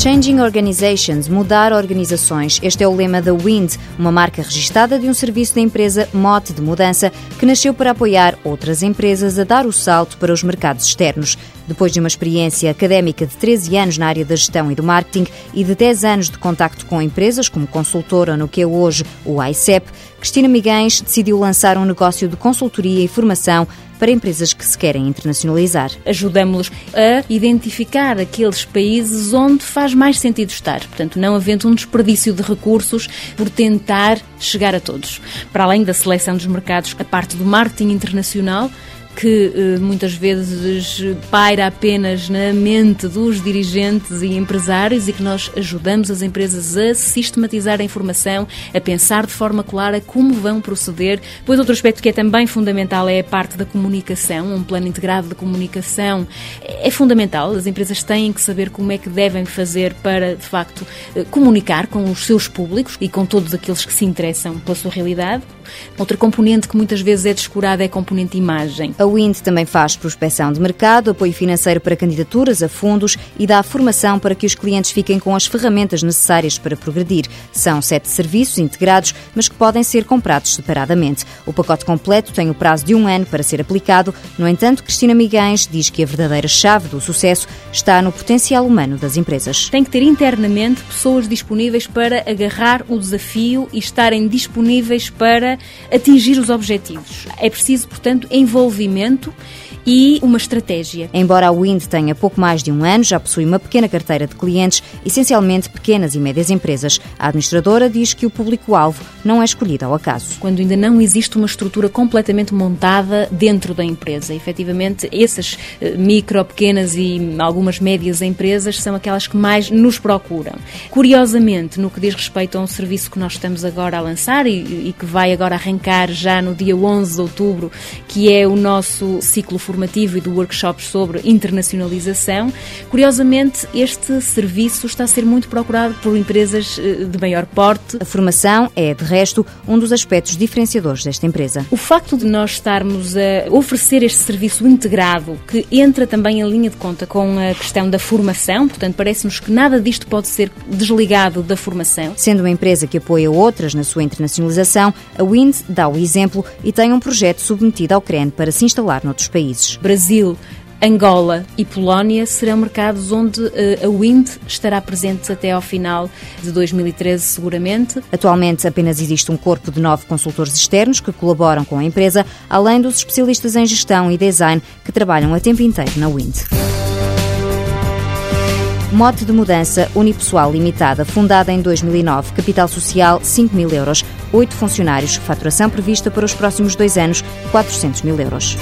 Changing Organizations, mudar organizações. Este é o lema da Wind, uma marca registada de um serviço da empresa Mote de Mudança, que nasceu para apoiar outras empresas a dar o salto para os mercados externos. Depois de uma experiência académica de 13 anos na área da gestão e do marketing e de 10 anos de contacto com empresas como consultora no que é hoje o ICEP, Cristina Miguens decidiu lançar um negócio de consultoria e formação para empresas que se querem internacionalizar. Ajudamos-los a identificar aqueles países onde faz mais sentido estar, portanto, não havendo um desperdício de recursos por tentar chegar a todos. Para além da seleção dos mercados, a parte do marketing internacional que eh, muitas vezes paira apenas na mente dos dirigentes e empresários e que nós ajudamos as empresas a sistematizar a informação, a pensar de forma clara como vão proceder. Pois outro aspecto que é também fundamental é a parte da comunicação, um plano integrado de comunicação é fundamental. As empresas têm que saber como é que devem fazer para, de facto, eh, comunicar com os seus públicos e com todos aqueles que se interessam pela sua realidade. Outra componente que muitas vezes é descurada é a componente imagem. A Wind também faz prospecção de mercado, apoio financeiro para candidaturas a fundos e dá formação para que os clientes fiquem com as ferramentas necessárias para progredir. São sete serviços integrados, mas que podem ser comprados separadamente. O pacote completo tem o prazo de um ano para ser aplicado. No entanto, Cristina Miguens diz que a verdadeira chave do sucesso está no potencial humano das empresas. Tem que ter internamente pessoas disponíveis para agarrar o desafio e estarem disponíveis para atingir os objetivos. É preciso, portanto, envolvimento momento e uma estratégia. Embora a Wind tenha pouco mais de um ano, já possui uma pequena carteira de clientes, essencialmente pequenas e médias empresas. A administradora diz que o público-alvo não é escolhido ao acaso. Quando ainda não existe uma estrutura completamente montada dentro da empresa. Efetivamente, essas eh, micro, pequenas e algumas médias empresas são aquelas que mais nos procuram. Curiosamente, no que diz respeito a um serviço que nós estamos agora a lançar e, e que vai agora arrancar já no dia 11 de outubro, que é o nosso ciclo formativo e do workshop sobre internacionalização. Curiosamente, este serviço está a ser muito procurado por empresas eh, de maior porte. A formação é, de resto, um dos aspectos diferenciadores desta empresa. O facto de nós estarmos a oferecer este serviço integrado, que entra também em linha de conta com a questão da formação, portanto, parece-nos que nada disto pode ser desligado da formação. Sendo uma empresa que apoia outras na sua internacionalização, a Wind dá o exemplo e tem um projeto submetido ao CREN para se instalar noutros países países. Brasil, Angola e Polónia serão mercados onde uh, a Wind estará presente até ao final de 2013, seguramente. Atualmente apenas existe um corpo de nove consultores externos que colaboram com a empresa, além dos especialistas em gestão e design que trabalham a tempo inteiro na Wind. Mote de mudança unipessoal limitada, fundada em 2009, capital social 5 mil euros, oito funcionários, faturação prevista para os próximos dois anos 400 mil euros.